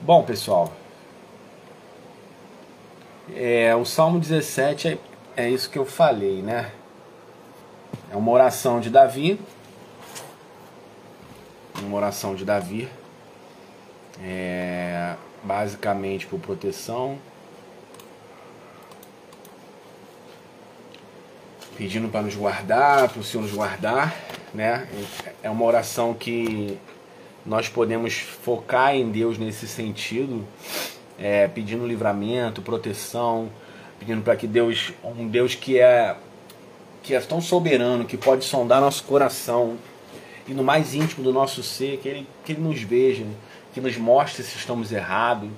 Bom, pessoal, é, o Salmo 17 é, é isso que eu falei, né? É uma oração de Davi. Uma oração de Davi. É, basicamente por proteção. Pedindo para nos guardar, para o Senhor nos guardar. Né? É uma oração que nós podemos focar em Deus nesse sentido, é, pedindo livramento, proteção, pedindo para que Deus, um Deus que é que é tão soberano, que pode sondar nosso coração e no mais íntimo do nosso ser, que ele, que ele nos veja, que nos mostre se estamos errados,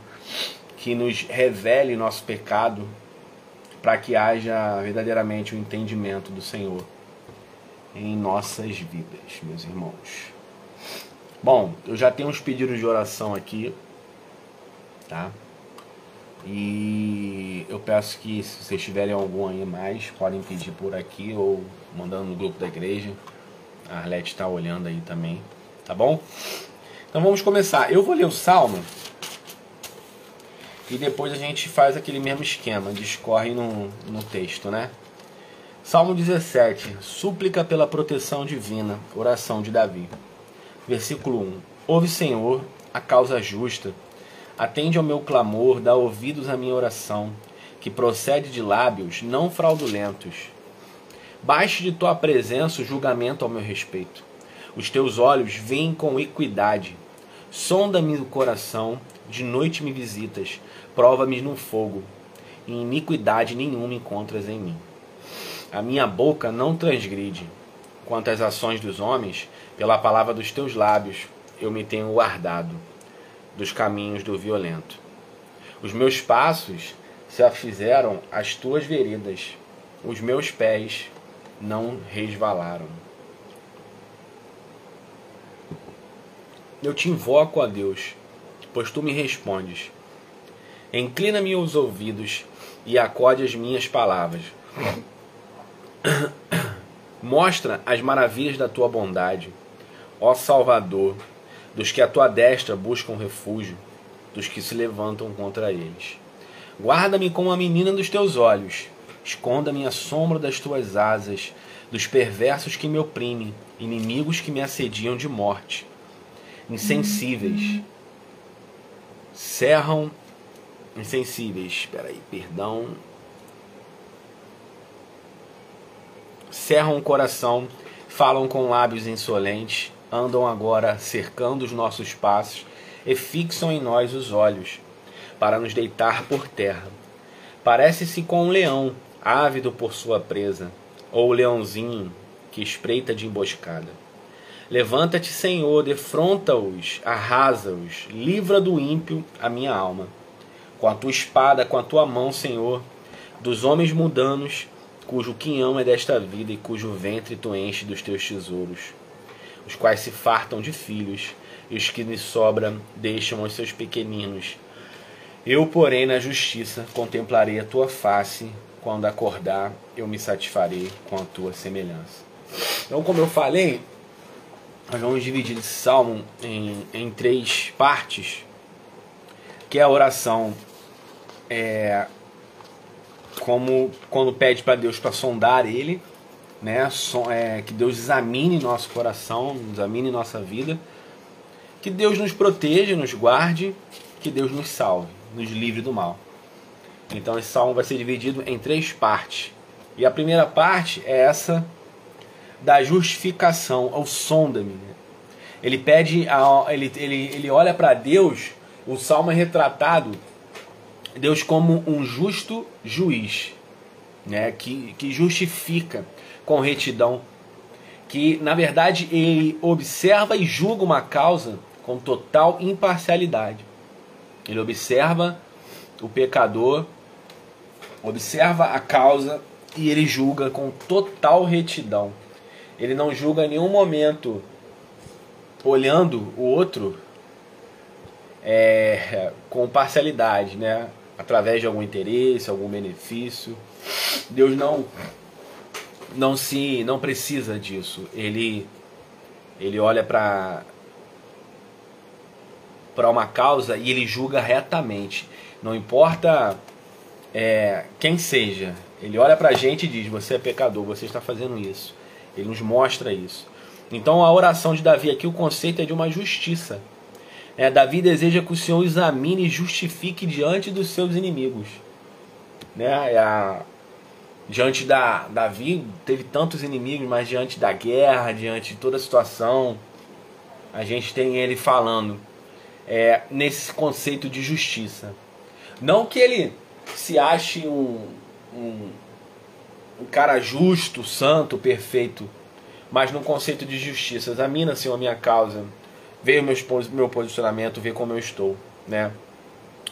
que nos revele nosso pecado, para que haja verdadeiramente o entendimento do Senhor em nossas vidas, meus irmãos. Bom, eu já tenho uns pedidos de oração aqui, tá? E eu peço que se vocês tiverem algum aí mais, podem pedir por aqui ou mandando no grupo da igreja. A Arlete está olhando aí também, tá bom? Então vamos começar. Eu vou ler o Salmo e depois a gente faz aquele mesmo esquema, discorre no, no texto, né? Salmo 17, súplica pela proteção divina, oração de Davi. Versículo 1: Ouve, Senhor, a causa justa, atende ao meu clamor, dá ouvidos à minha oração, que procede de lábios não fraudulentos. Baixe de tua presença o julgamento ao meu respeito. Os teus olhos veem com equidade. Sonda-me o coração, de noite me visitas, prova-me no fogo. E iniquidade nenhuma encontras em mim. A minha boca não transgride. Quanto às ações dos homens, pela palavra dos teus lábios eu me tenho guardado dos caminhos do violento. Os meus passos se afizeram às tuas veredas, os meus pés não resvalaram. Eu te invoco a Deus, pois tu me respondes. Inclina-me os ouvidos e acode as minhas palavras. Mostra as maravilhas da tua bondade ó Salvador, dos que a tua destra buscam refúgio, dos que se levantam contra eles. Guarda-me como a menina dos teus olhos, esconda-me a sombra das tuas asas, dos perversos que me oprimem, inimigos que me assediam de morte. Insensíveis, cerram, insensíveis, espera aí, perdão, cerram o coração, falam com lábios insolentes, andam agora cercando os nossos passos e fixam em nós os olhos, para nos deitar por terra. Parece-se com um leão, ávido por sua presa, ou o leãozinho que espreita de emboscada. Levanta-te, Senhor, defronta-os, arrasa-os, livra do ímpio a minha alma. Com a tua espada, com a tua mão, Senhor, dos homens mundanos, cujo quinhão é desta vida e cujo ventre tu enche dos teus tesouros os quais se fartam de filhos, e os que lhe sobram deixam os seus pequeninos. Eu, porém, na justiça contemplarei a tua face, quando acordar, eu me satisfarei com a tua semelhança. Então, como eu falei, nós vamos dividir esse salmo em, em três partes, que é a oração é, como quando pede para Deus para sondar ele, né? É, que Deus examine nosso coração, examine nossa vida, que Deus nos proteja, nos guarde, que Deus nos salve, nos livre do mal. Então esse salmo vai ser dividido em três partes. E a primeira parte é essa da justificação, ao sonda-me. Né? Ele pede, a, ele, ele, ele olha para Deus, o salmo é retratado Deus como um justo juiz, né? que, que justifica com retidão, que na verdade ele observa e julga uma causa com total imparcialidade. Ele observa o pecador, observa a causa e ele julga com total retidão. Ele não julga em nenhum momento olhando o outro é, com parcialidade, né? através de algum interesse, algum benefício. Deus não não se não precisa disso. Ele ele olha para para uma causa e ele julga retamente. Não importa é, quem seja, ele olha para a gente e diz: Você é pecador, você está fazendo isso. Ele nos mostra isso. Então a oração de Davi aqui, o conceito é de uma justiça. É, Davi deseja que o Senhor examine e justifique diante dos seus inimigos. Né? É a, diante da Davi teve tantos inimigos, mas diante da guerra, diante de toda a situação, a gente tem ele falando é, nesse conceito de justiça. Não que ele se ache um, um, um cara justo, santo, perfeito, mas no conceito de justiça. Examina, Senhor, a minha causa, vê meu, meu posicionamento, vê como eu estou. Né?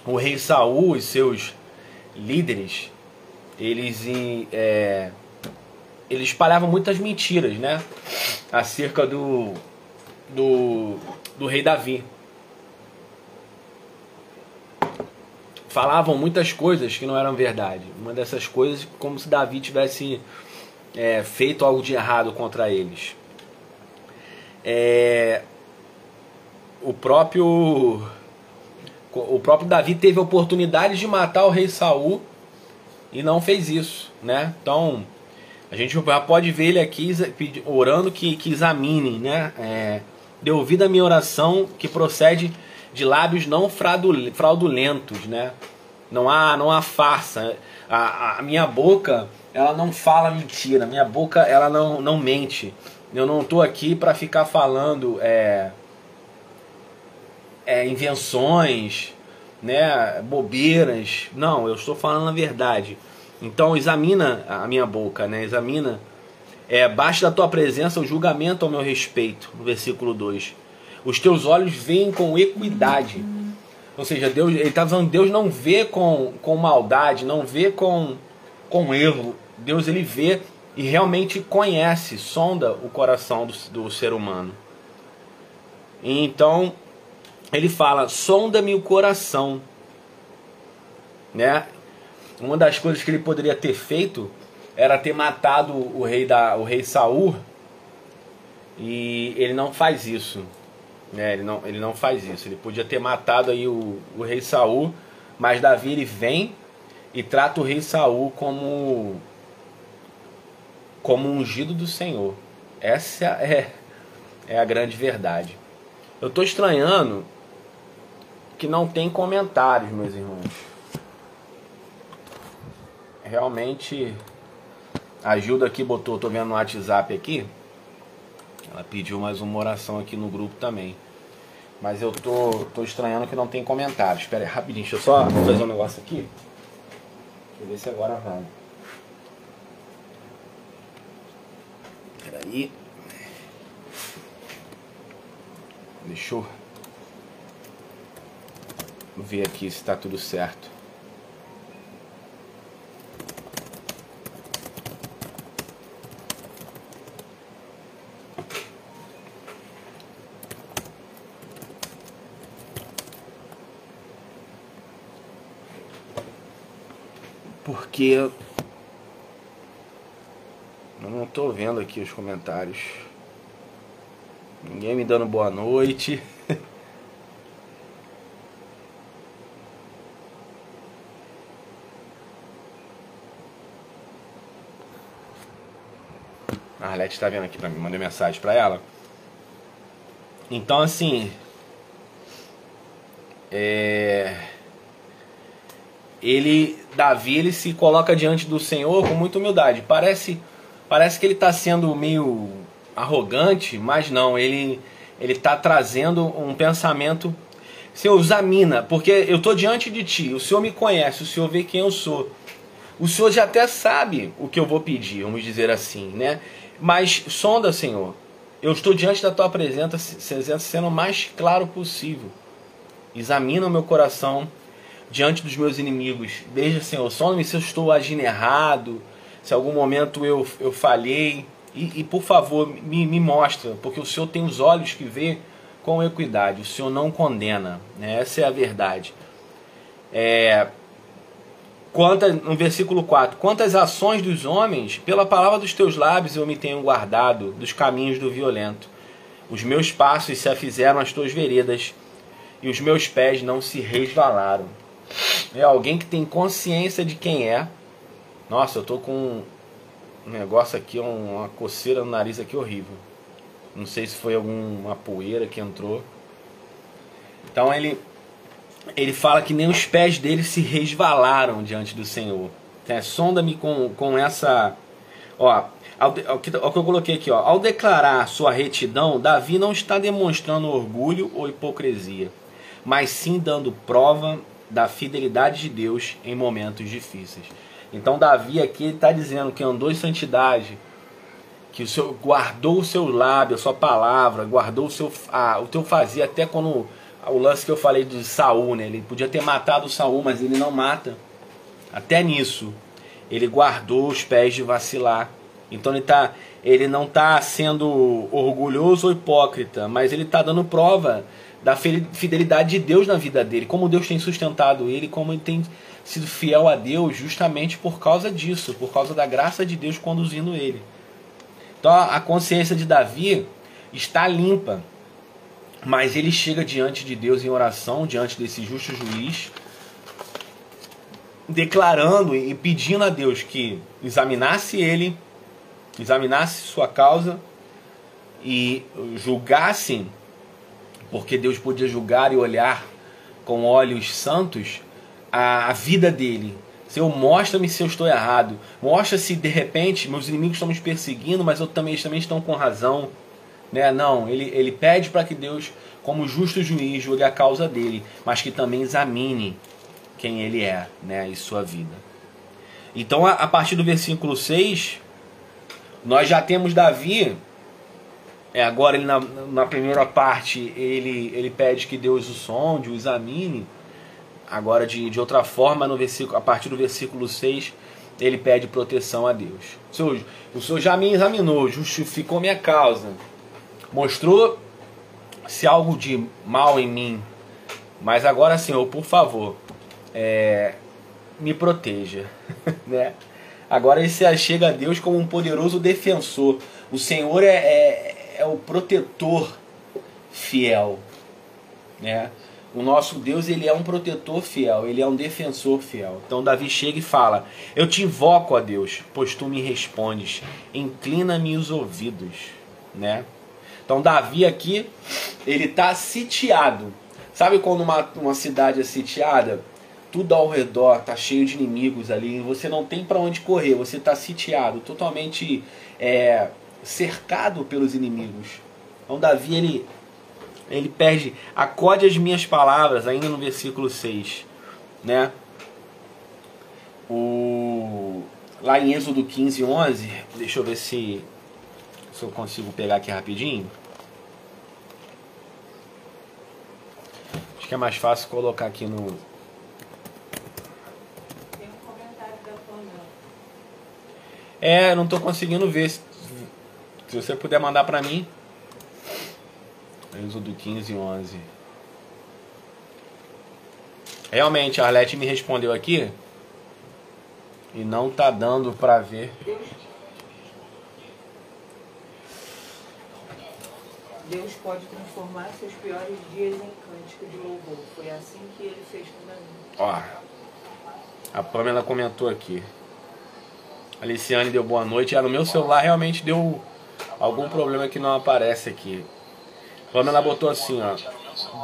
O rei Saul e seus líderes, eles, é, eles espalhavam muitas mentiras né? acerca do, do, do rei Davi. Falavam muitas coisas que não eram verdade. Uma dessas coisas, como se Davi tivesse é, feito algo de errado contra eles. É, o próprio o próprio Davi teve a oportunidade de matar o rei Saul e não fez isso, né? Então a gente já pode ver ele aqui orando que, que examine, né? É, dê ouvido à minha oração que procede de lábios não fraudulentos, né? Não há, não há farsa. A, a minha boca, ela não fala mentira. Minha boca, ela não, não mente. Eu não estou aqui para ficar falando é, é, invenções, né, bobeiras. Não, eu estou falando a verdade. Então examina a minha boca, né? Examina. É, baixa da tua presença o julgamento ao meu respeito, no versículo 2. Os teus olhos veem com equidade. Ou seja, Deus, ele está dizendo Deus não vê com, com maldade, não vê com, com erro. Deus ele vê e realmente conhece, sonda o coração do, do ser humano. Então, ele fala: sonda-me o coração. Né? Uma das coisas que ele poderia ter feito era ter matado o rei, da, o rei Saul. E ele não faz isso. Né? Ele, não, ele não faz isso. Ele podia ter matado aí o, o rei Saul, mas Davi ele vem e trata o rei Saul como como ungido do Senhor. Essa é, é a grande verdade. Eu estou estranhando que não tem comentários, meus irmãos. Realmente, a Gilda aqui botou, tô vendo no WhatsApp aqui. Ela pediu mais uma oração aqui no grupo também. Mas eu tô, tô estranhando que não tem comentários. Espera aí, rapidinho, deixa eu só fazer um negócio aqui. Deixa eu ver se agora vai. Espera aí. Deixa eu ver aqui se está tudo certo. Porque eu não estou vendo aqui os comentários. Ninguém me dando boa noite. A Arlete está vendo aqui para mim, mandei mensagem para ela. Então assim, é, ele, Davi, ele se coloca diante do Senhor com muita humildade. Parece, parece que ele está sendo meio arrogante, mas não, ele ele está trazendo um pensamento. Senhor, examina, porque eu estou diante de ti, o Senhor me conhece, o Senhor vê quem eu sou. O Senhor já até sabe o que eu vou pedir, vamos dizer assim, né? Mas sonda, Senhor. Eu estou diante da tua presença, sendo o mais claro possível. Examina o meu coração diante dos meus inimigos. Veja, Senhor, sonda-me se eu estou agindo errado, se algum momento eu, eu falhei. E, e por favor, me, me mostra, porque o Senhor tem os olhos que vê com equidade. O Senhor não condena. Né? Essa é a verdade. É, Quanto, no versículo 4: Quantas ações dos homens, pela palavra dos teus lábios eu me tenho guardado dos caminhos do violento. Os meus passos se afizeram às tuas veredas, e os meus pés não se resvalaram. É alguém que tem consciência de quem é. Nossa, eu tô com um negócio aqui, uma coceira no nariz aqui horrível. Não sei se foi alguma poeira que entrou. Então ele ele fala que nem os pés dele se resvalaram diante do Senhor. É, Sonda-me com, com essa. Ó, ao, que, que eu coloquei aqui, ó. Ao declarar sua retidão, Davi não está demonstrando orgulho ou hipocrisia, mas sim dando prova da fidelidade de Deus em momentos difíceis. Então Davi aqui está dizendo que andou em santidade, que o seu guardou o seu lábio, a sua palavra, guardou o seu ah, o teu fazia até quando o lance que eu falei de Saul, né? Ele podia ter matado Saul, mas ele não mata. Até nisso, ele guardou os pés de vacilar. Então ele, tá, ele não está sendo orgulhoso ou hipócrita, mas ele está dando prova da fidelidade de Deus na vida dele, como Deus tem sustentado ele, como ele tem sido fiel a Deus justamente por causa disso, por causa da graça de Deus conduzindo ele. Então a consciência de Davi está limpa, mas ele chega diante de Deus em oração, diante desse justo juiz, declarando e pedindo a Deus que examinasse ele, examinasse sua causa e julgasse, porque Deus podia julgar e olhar com olhos santos a, vida dele. Senhor, mostra-me se eu estou errado. Mostra se de repente meus inimigos estão me perseguindo, mas eu também, eles também estão com razão. Né? Não, ele, ele pede para que Deus, como justo juiz, julgue a causa dele, mas que também examine quem ele é né? e sua vida. Então, a, a partir do versículo 6, nós já temos Davi. É, agora, ele na, na primeira parte, ele, ele pede que Deus o sonde, o examine. Agora, de, de outra forma, no versículo, a partir do versículo 6, ele pede proteção a Deus. O Senhor, o Senhor já me examinou, justificou minha causa mostrou se algo de mal em mim. Mas agora, Senhor, por favor, é, me proteja. né? Agora ele se achega a Deus como um poderoso defensor. O Senhor é, é, é o protetor fiel. Né? O nosso Deus ele é um protetor fiel, ele é um defensor fiel. Então Davi chega e fala: Eu te invoco a Deus, pois tu me respondes. Inclina-me os ouvidos, né? Então Davi aqui, ele está sitiado. Sabe quando uma, uma cidade é sitiada? Tudo ao redor está cheio de inimigos ali, você não tem para onde correr, você está sitiado, totalmente é, cercado pelos inimigos. Então Davi ele, ele perde, acode as minhas palavras, ainda no versículo 6, né? O, lá em Êxodo 15, 11, deixa eu ver se se eu consigo pegar aqui rapidinho. Acho que é mais fácil colocar aqui no. Tem um comentário da. É, não estou conseguindo ver. Se, se você puder mandar para mim. Êxodo 15 11. Realmente, a Arlete me respondeu aqui. E não tá dando para ver. Deus pode transformar seus piores dias em cântico de louvor. Foi assim que ele fez com Davi. Ó, a Pamela comentou aqui. A Liciane deu boa noite. Ah, no meu celular realmente deu algum problema que não aparece aqui. A Pamela botou assim, ó.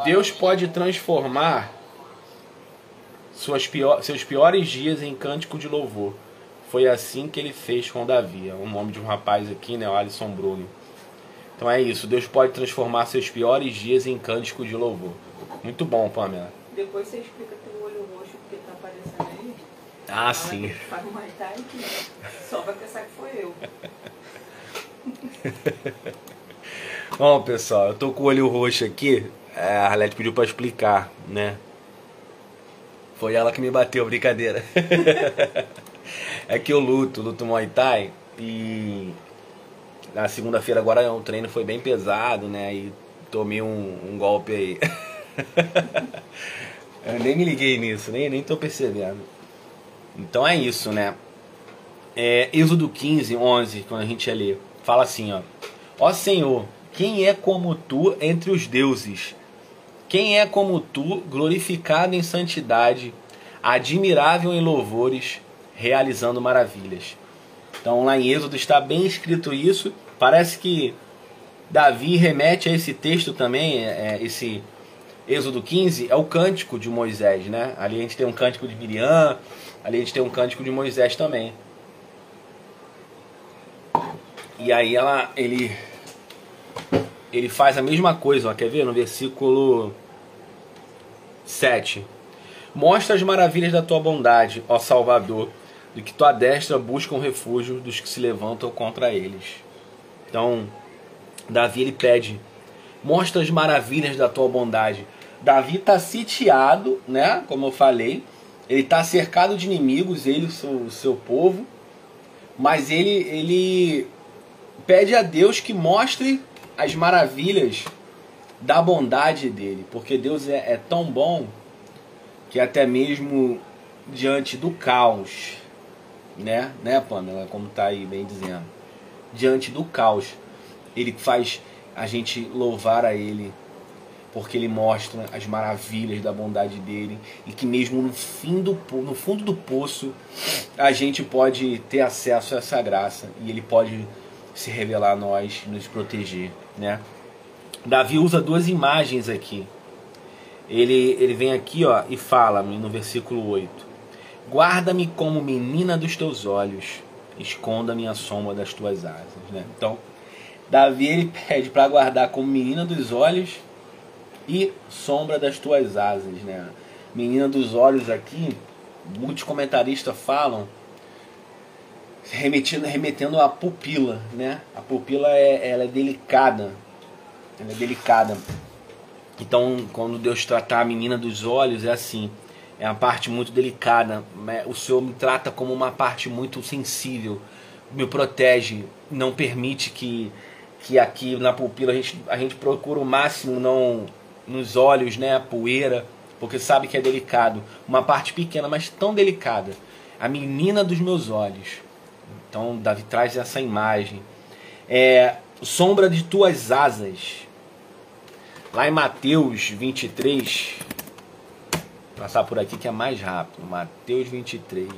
Deus pode transformar suas pior, seus piores dias em cântico de louvor. Foi assim que ele fez com Davi. É o nome de um rapaz aqui, né? O Alisson Bruno. Então é isso, Deus pode transformar seus piores dias em cântico de louvor. Muito bom, Pamela. Depois você explica teu olho roxo porque tá aparecendo aí. Ah, sim. Uma time que só vai pensar que foi eu. Bom, pessoal, eu tô com o olho roxo aqui. É, a Arlete pediu pra explicar, né? Foi ela que me bateu, brincadeira. é que eu luto, luto Muay Thai e na segunda-feira agora o treino foi bem pesado, né? E tomei um, um golpe aí. Eu nem me liguei nisso, nem, nem tô percebendo. Então é isso, né? É, Êxodo 15, 11, quando a gente ia ler, fala assim, ó. Ó Senhor, quem é como tu entre os deuses? Quem é como tu, glorificado em santidade, admirável em louvores, realizando maravilhas. Então lá em Êxodo está bem escrito isso. Parece que Davi remete a esse texto também, é, é esse Êxodo 15, é o cântico de Moisés, né? Ali a gente tem um cântico de Miriam, ali a gente tem um cântico de Moisés também. E aí ela, ele, ele faz a mesma coisa, ó, quer ver? No versículo 7. Mostra as maravilhas da tua bondade, ó Salvador, de que tua destra busca um refúgio dos que se levantam contra eles. Então, Davi ele pede: mostra as maravilhas da tua bondade. Davi está sitiado, né? Como eu falei, ele está cercado de inimigos, ele o seu, o seu povo, mas ele ele pede a Deus que mostre as maravilhas da bondade dele, porque Deus é, é tão bom que até mesmo diante do caos, né, né, Pamela, como tá aí bem dizendo, diante do caos, ele faz a gente louvar a ele, porque ele mostra as maravilhas da bondade dele e que mesmo no fim do no fundo do poço a gente pode ter acesso a essa graça e ele pode se revelar a nós, nos proteger, né? Davi usa duas imagens aqui. Ele, ele vem aqui ó, e fala no versículo 8: Guarda-me como menina dos teus olhos, esconda-me a sombra das tuas asas. Né? Então, Davi ele pede para guardar como menina dos olhos e sombra das tuas asas. Né? Menina dos olhos aqui, muitos comentaristas falam remetendo, à pupila, né? A pupila é, ela é delicada, ela é delicada. Então, quando Deus tratar a menina dos olhos, é assim, é uma parte muito delicada. Né? O Senhor me trata como uma parte muito sensível, me protege, não permite que, que aqui na pupila a gente, a gente procura o máximo não nos olhos, né, a poeira, porque sabe que é delicado. Uma parte pequena, mas tão delicada. A menina dos meus olhos. Então, Davi traz essa imagem. É, sombra de tuas asas. Lá em Mateus 23, passar por aqui que é mais rápido. Mateus 23.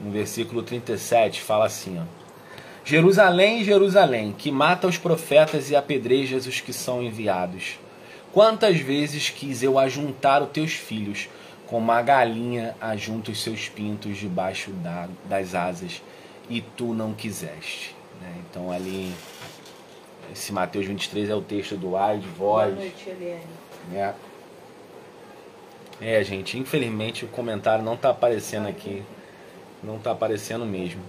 No versículo 37 fala assim, ó. Jerusalém, Jerusalém, que mata os profetas e apedrejas os que são enviados. Quantas vezes quis eu ajuntar os teus filhos, como a galinha ajunta os seus pintos debaixo da, das asas, e tu não quiseste. Né? Então ali, esse Mateus 23 é o texto do ar de voz. Boa noite, Eliane. É. é, gente, infelizmente o comentário não está aparecendo aqui. Não está aparecendo mesmo.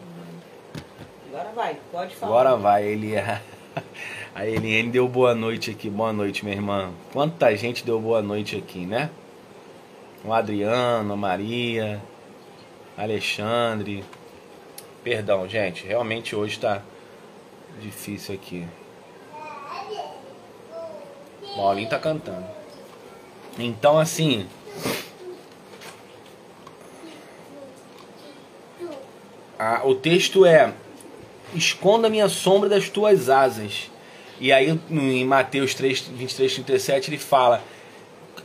Agora vai, pode falar. Agora vai, ele A Eliane deu boa noite aqui. Boa noite, minha irmã. Quanta gente deu boa noite aqui, né? O Adriano, a Maria, Alexandre. Perdão, gente. Realmente hoje está difícil aqui. Paulinho tá cantando. Então, assim. A, o texto é: Esconda minha sombra das tuas asas. E aí, em Mateus 3, 23, 37, ele fala: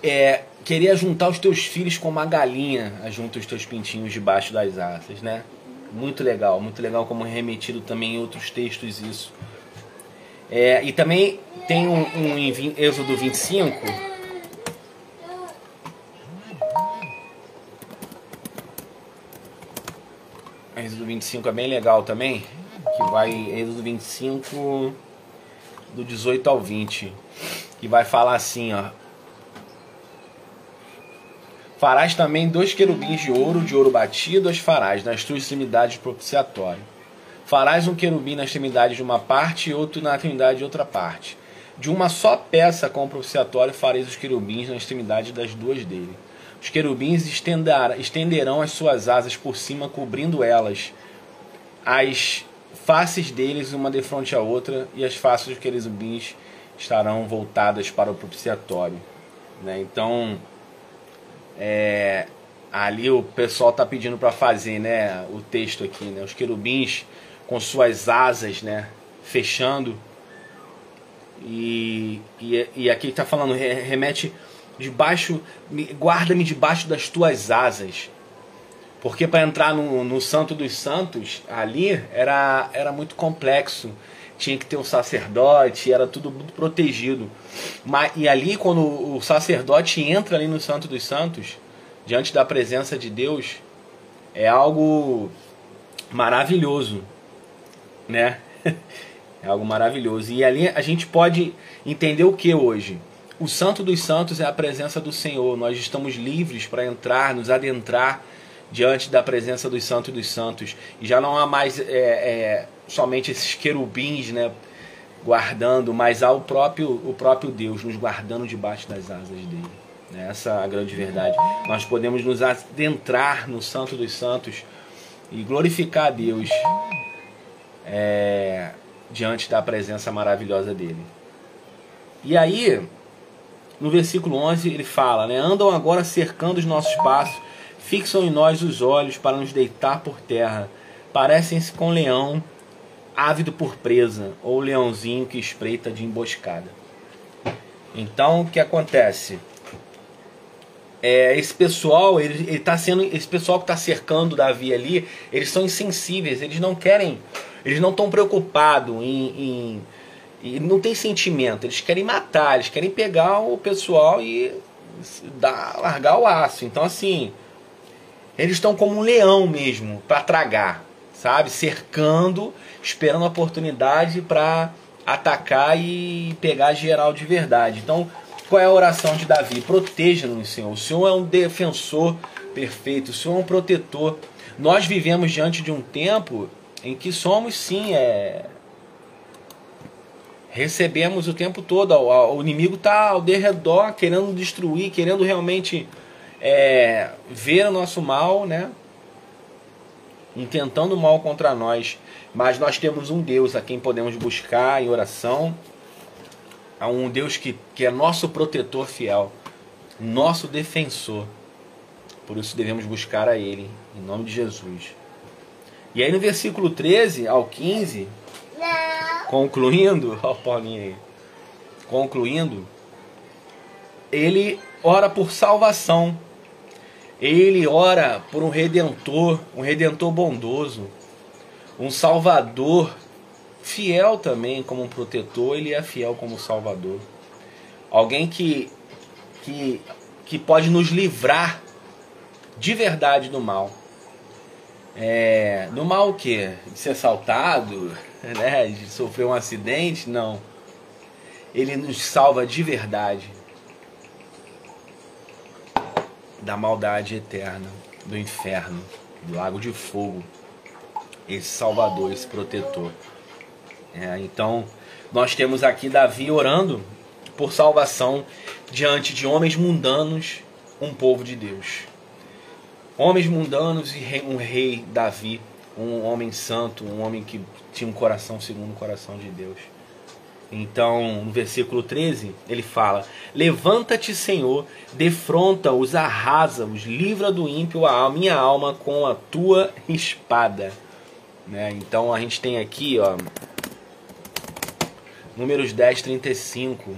é, Queria juntar os teus filhos como a galinha junta os teus pintinhos debaixo das asas, né? Muito legal, muito legal como é remetido também em outros textos isso. É, e também tem um, um em Êxodo 25. Êxodo 25 é bem legal também. Que vai. Êxodo 25, do 18 ao 20. Que vai falar assim, ó. Farás também dois querubins de ouro, de ouro batido, as farás nas tuas extremidades propiciatório. Farás um querubim na extremidade de uma parte e outro na extremidade de outra parte. De uma só peça com o propiciatório fareis os querubins na extremidade das duas dele. Os querubins estenderão as suas asas por cima, cobrindo elas. As faces deles, uma de frente à outra, e as faces dos querubins estarão voltadas para o propiciatório. Né? Então, é, ali o pessoal está pedindo para fazer, né, o texto aqui, né, os querubins com suas asas, né, fechando E, e, e aqui está falando, remete debaixo, guarda-me debaixo das tuas asas. Porque para entrar no, no Santo dos Santos, ali era, era muito complexo. Tinha que ter um sacerdote, era tudo muito protegido. Mas, e ali, quando o sacerdote entra ali no Santo dos Santos, diante da presença de Deus, é algo maravilhoso, né? É algo maravilhoso. E ali a gente pode entender o que hoje? O Santo dos Santos é a presença do Senhor. Nós estamos livres para entrar, nos adentrar diante da presença dos Santos dos Santos. E já não há mais é, é, somente esses querubins, né? Guardando, mas há o próprio, o próprio Deus nos guardando debaixo das asas dele. Essa é a grande verdade. Nós podemos nos adentrar no Santo dos Santos e glorificar a Deus é, diante da presença maravilhosa dele. E aí, no versículo 11, ele fala: né, Andam agora cercando os nossos passos, fixam em nós os olhos para nos deitar por terra. Parecem-se com leão ávido por presa, ou leãozinho que espreita de emboscada. Então, o que acontece? É, esse pessoal, ele, ele tá sendo, esse pessoal que está cercando Davi ali, eles são insensíveis, eles não querem, eles não estão preocupados em, em, em, não tem sentimento, eles querem matar, eles querem pegar o pessoal e dar, largar o aço. Então assim, eles estão como um leão mesmo para tragar, sabe, cercando, esperando a oportunidade para atacar e pegar geral de verdade. Então qual é a oração de Davi? Proteja-nos, Senhor. O Senhor é um defensor perfeito, o Senhor é um protetor. Nós vivemos diante de um tempo em que somos, sim, é... recebemos o tempo todo. O inimigo está ao derredor, querendo destruir, querendo realmente é... ver o nosso mal, né? intentando mal contra nós. Mas nós temos um Deus a quem podemos buscar em oração a um Deus que, que é nosso protetor fiel, nosso defensor. Por isso devemos buscar a Ele, em nome de Jesus. E aí no versículo 13 ao 15, Não. concluindo, ó Paulinho aí, concluindo, ele ora por salvação. Ele ora por um redentor, um redentor bondoso, um salvador fiel também como um protetor, ele é fiel como salvador. Alguém que, que, que pode nos livrar de verdade do mal. É, do mal o quê? De ser assaltado, né? de sofrer um acidente? Não. Ele nos salva de verdade da maldade eterna, do inferno, do lago de fogo. Esse salvador, esse protetor. É, então, nós temos aqui Davi orando por salvação diante de homens mundanos, um povo de Deus. Homens mundanos e um rei Davi, um homem santo, um homem que tinha um coração segundo o coração de Deus. Então, no versículo 13, ele fala: Levanta-te, Senhor, defronta-os, arrasa-os, livra do ímpio a minha alma com a tua espada. Né? Então, a gente tem aqui, ó, Números 10, 35,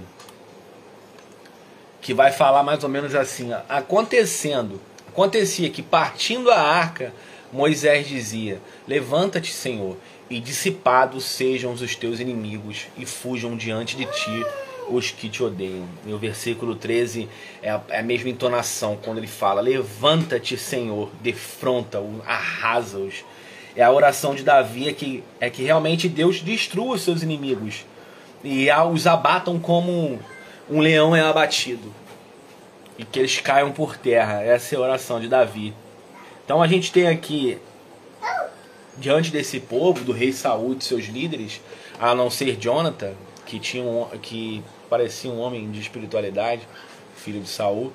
que vai falar mais ou menos assim: acontecendo, acontecia que partindo a arca, Moisés dizia: Levanta-te, Senhor, e dissipados sejam os teus inimigos, e fujam diante de ti os que te odeiam. E o versículo 13 é a, é a mesma entonação quando ele fala: Levanta-te, Senhor, defronta-os, arrasa-os. É a oração de Davi é que, é que realmente Deus destrua os seus inimigos e os abatam como um leão é abatido e que eles caiam por terra. Essa é a oração de Davi. Então a gente tem aqui diante desse povo, do rei Saul e de seus líderes, a não ser Jonathan, que tinha um, que parecia um homem de espiritualidade, filho de Saul.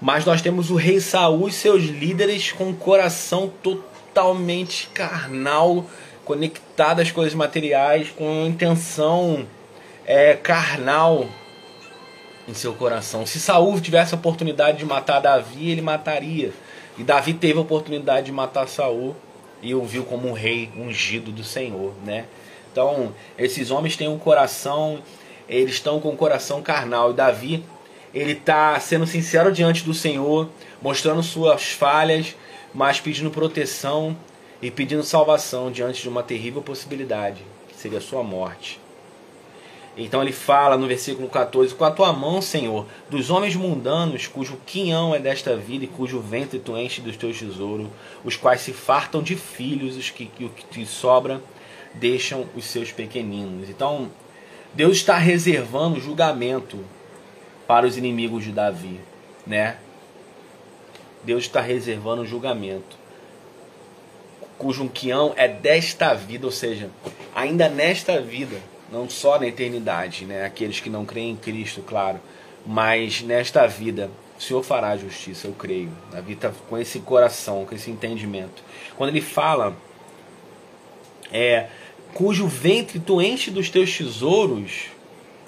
Mas nós temos o rei Saul e seus líderes com o coração totalmente carnal, conectado às coisas materiais, com intenção é, carnal em seu coração. Se Saul tivesse a oportunidade de matar Davi, ele mataria. E Davi teve a oportunidade de matar Saul e o viu como um rei ungido do Senhor, né? Então, esses homens têm um coração eles estão com o coração carnal. E Davi, ele está sendo sincero diante do Senhor, mostrando suas falhas, mas pedindo proteção e pedindo salvação diante de uma terrível possibilidade, que seria a sua morte. Então ele fala no versículo 14: Com a tua mão, Senhor, dos homens mundanos, cujo quinhão é desta vida e cujo ventre tu enche dos teus tesouros, os quais se fartam de filhos, os que, o que te sobra deixam os seus pequeninos. Então, Deus está reservando julgamento para os inimigos de Davi, né? Deus está reservando julgamento, cujo quião é desta vida, ou seja, ainda nesta vida, não só na eternidade, né? Aqueles que não creem em Cristo, claro, mas nesta vida o Senhor fará justiça, eu creio. Davi está com esse coração, com esse entendimento. Quando ele fala, é, cujo ventre tu enche dos teus tesouros,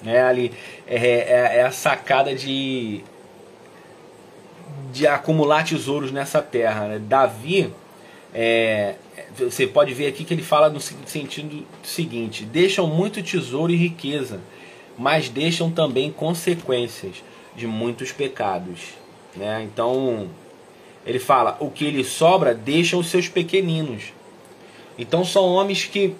né? Ali é, é, é a sacada de de acumular tesouros nessa terra. Né? Davi, é, você pode ver aqui que ele fala no sentido seguinte: deixam muito tesouro e riqueza, mas deixam também consequências de muitos pecados. Né? Então, ele fala: o que lhe sobra, deixam os seus pequeninos. Então, são homens que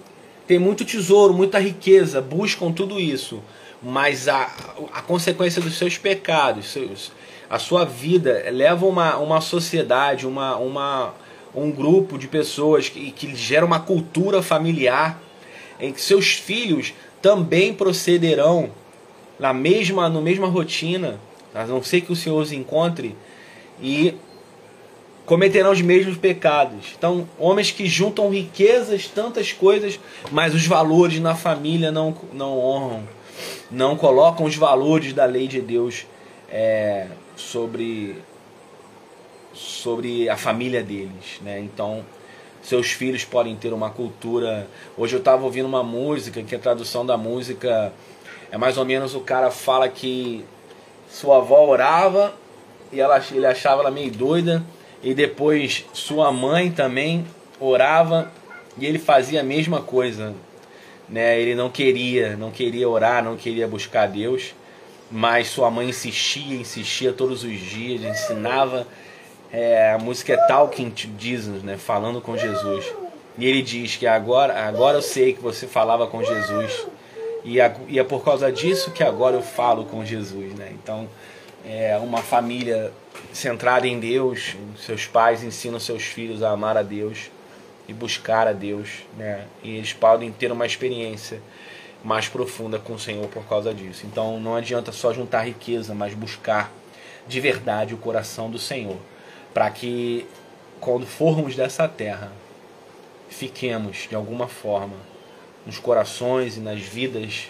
têm muito tesouro, muita riqueza, buscam tudo isso, mas a, a consequência dos seus pecados, seus, a sua vida leva uma, uma sociedade, uma, uma, um grupo de pessoas que, que gera uma cultura familiar em que seus filhos também procederão na mesma, no mesma rotina, a não ser que o Senhor os encontre, e cometerão os mesmos pecados. Então, homens que juntam riquezas, tantas coisas, mas os valores na família não, não honram, não colocam os valores da lei de Deus é, sobre sobre a família deles, né? Então, seus filhos podem ter uma cultura. Hoje eu estava ouvindo uma música que a tradução da música é mais ou menos o cara fala que sua avó orava e ela, ele achava ela meio doida e depois sua mãe também orava e ele fazia a mesma coisa, né? Ele não queria, não queria orar, não queria buscar Deus mas sua mãe insistia, insistia todos os dias, ensinava. É, a música é Talking to Jesus, né? Falando com Jesus. E ele diz que agora, agora eu sei que você falava com Jesus. E, a, e é por causa disso que agora eu falo com Jesus, né? Então, é uma família centrada em Deus, seus pais ensinam seus filhos a amar a Deus e buscar a Deus, né? E eles podem ter uma experiência mais profunda com o Senhor por causa disso. Então não adianta só juntar riqueza, mas buscar de verdade o coração do Senhor, para que quando formos dessa terra, fiquemos de alguma forma nos corações e nas vidas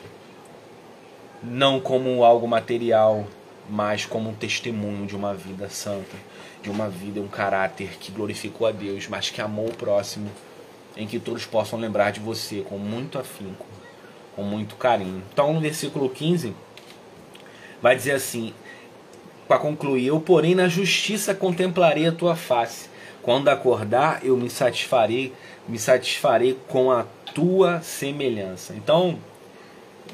não como algo material, mas como um testemunho de uma vida santa, de uma vida, um caráter que glorificou a Deus, mas que amou o próximo, em que todos possam lembrar de você com muito afinco com muito carinho. Então, no versículo 15, vai dizer assim: para concluir, eu, porém, na justiça contemplarei a tua face. Quando acordar, eu me satisfarei, me satisfarei com a tua semelhança. Então,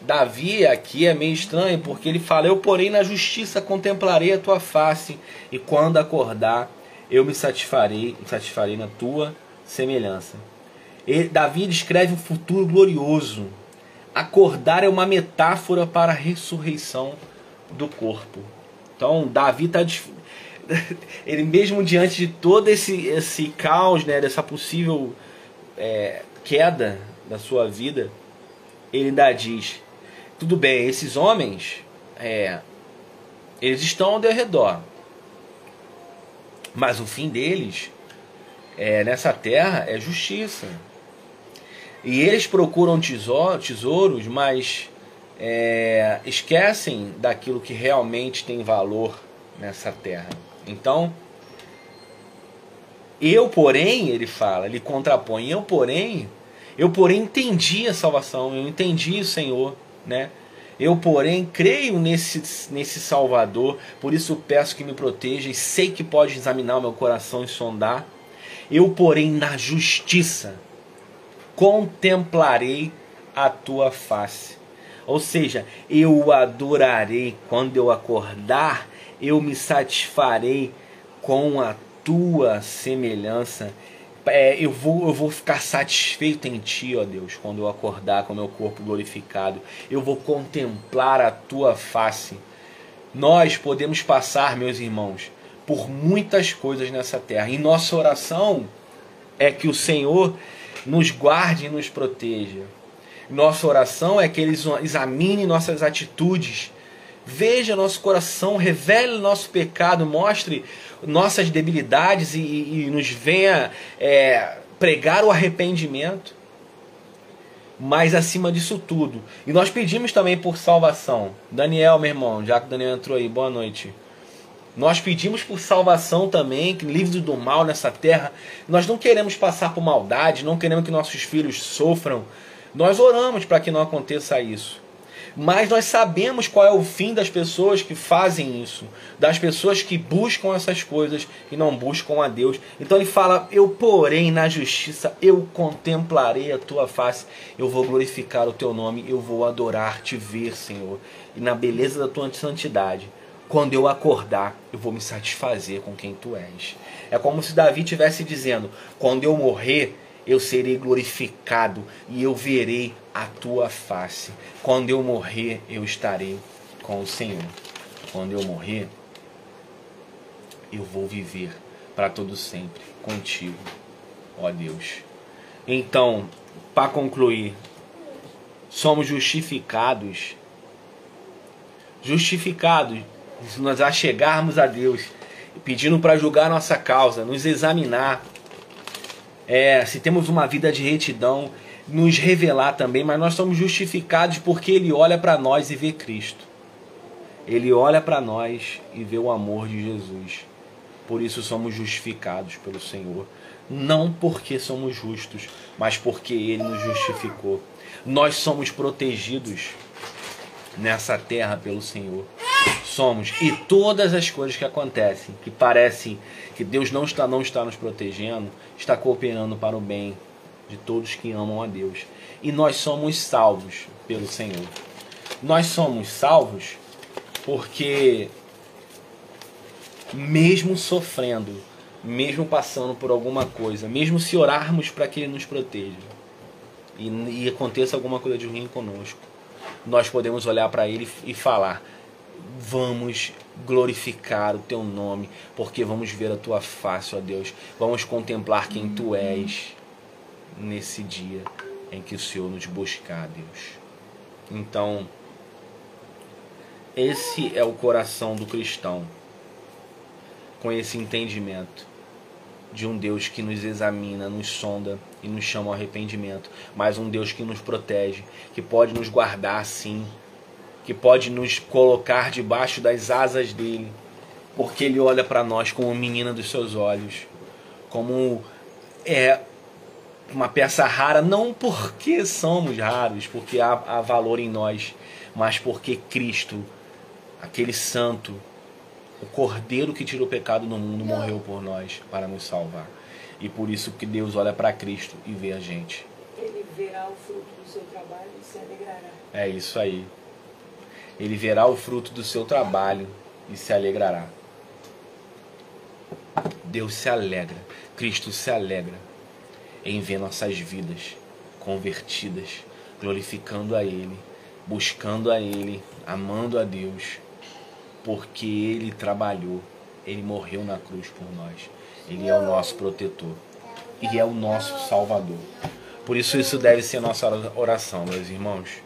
Davi aqui é meio estranho, porque ele fala: Eu, porém, na justiça contemplarei a tua face, e quando acordar, eu me satisfarei, me satisfarei na tua semelhança. E Davi descreve um futuro glorioso, acordar é uma metáfora para a ressurreição do corpo. Então, Davi está ele mesmo diante de todo esse esse caos, né, dessa possível é, queda da sua vida, ele ainda diz: tudo bem, esses homens, é, eles estão ao redor, mas o fim deles é, nessa terra é justiça. E eles procuram tesouros, mas é, esquecem daquilo que realmente tem valor nessa terra. Então, eu, porém, ele fala, ele contrapõe, eu, porém, eu, porém, entendi a salvação, eu entendi o Senhor, né? Eu, porém, creio nesse, nesse Salvador, por isso peço que me proteja e sei que pode examinar o meu coração e sondar. Eu, porém, na justiça contemplarei a tua face. Ou seja, eu o adorarei quando eu acordar, eu me satisfarei com a tua semelhança. É, eu, vou, eu vou ficar satisfeito em ti, ó Deus, quando eu acordar com o meu corpo glorificado. Eu vou contemplar a tua face. Nós podemos passar, meus irmãos, por muitas coisas nessa terra. E nossa oração é que o Senhor nos guarde e nos proteja. Nossa oração é que Ele examine nossas atitudes, veja nosso coração, revele nosso pecado, mostre nossas debilidades e, e, nos venha é, pregar o arrependimento. Mas acima disso tudo. E nós pedimos também por salvação. Daniel, meu irmão, já que o Daniel entrou aí, boa noite. Nós pedimos por salvação também, que livre do mal nessa terra. Nós não queremos passar por maldade, não queremos que nossos filhos sofram. Nós oramos para que não aconteça isso. Mas nós sabemos qual é o fim das pessoas que fazem isso, das pessoas que buscam essas coisas e não buscam a Deus. Então ele fala: Eu, porém, na justiça, eu contemplarei a tua face, eu vou glorificar o teu nome, eu vou adorar te ver, Senhor, e na beleza da tua santidade quando eu acordar, eu vou me satisfazer com quem tu és. É como se Davi estivesse dizendo: quando eu morrer, eu serei glorificado e eu verei a tua face. Quando eu morrer, eu estarei com o Senhor. Quando eu morrer, eu vou viver para todo sempre contigo, ó Deus. Então, para concluir, somos justificados justificados nós achegarmos a Deus, pedindo para julgar nossa causa, nos examinar, é, se temos uma vida de retidão, nos revelar também, mas nós somos justificados porque Ele olha para nós e vê Cristo. Ele olha para nós e vê o amor de Jesus. Por isso somos justificados pelo Senhor. Não porque somos justos, mas porque Ele nos justificou. Nós somos protegidos nessa terra pelo Senhor somos e todas as coisas que acontecem, que parecem que Deus não está não está nos protegendo, está cooperando para o bem de todos que amam a Deus. E nós somos salvos pelo Senhor. Nós somos salvos porque mesmo sofrendo, mesmo passando por alguma coisa, mesmo se orarmos para que Ele nos proteja e, e aconteça alguma coisa de ruim conosco, nós podemos olhar para Ele e falar: vamos glorificar o teu nome, porque vamos ver a tua face, ó Deus. Vamos contemplar quem tu és nesse dia em que o Senhor nos buscar, Deus. Então, esse é o coração do cristão, com esse entendimento de um Deus que nos examina, nos sonda e nos chama ao arrependimento, mas um Deus que nos protege, que pode nos guardar sim que pode nos colocar debaixo das asas dele, porque ele olha para nós como menina dos seus olhos, como é uma peça rara, não porque somos raros, porque há, há valor em nós, mas porque Cristo, aquele santo, o Cordeiro que tirou o pecado do mundo, morreu por nós para nos salvar. E por isso que Deus olha para Cristo e vê a gente. Ele verá o fruto do seu trabalho e se alegrará. É isso aí ele verá o fruto do seu trabalho e se alegrará. Deus se alegra, Cristo se alegra em ver nossas vidas convertidas, glorificando a Ele, buscando a Ele, amando a Deus, porque Ele trabalhou, Ele morreu na cruz por nós, Ele é o nosso protetor e é o nosso Salvador. Por isso, isso deve ser nossa oração, meus irmãos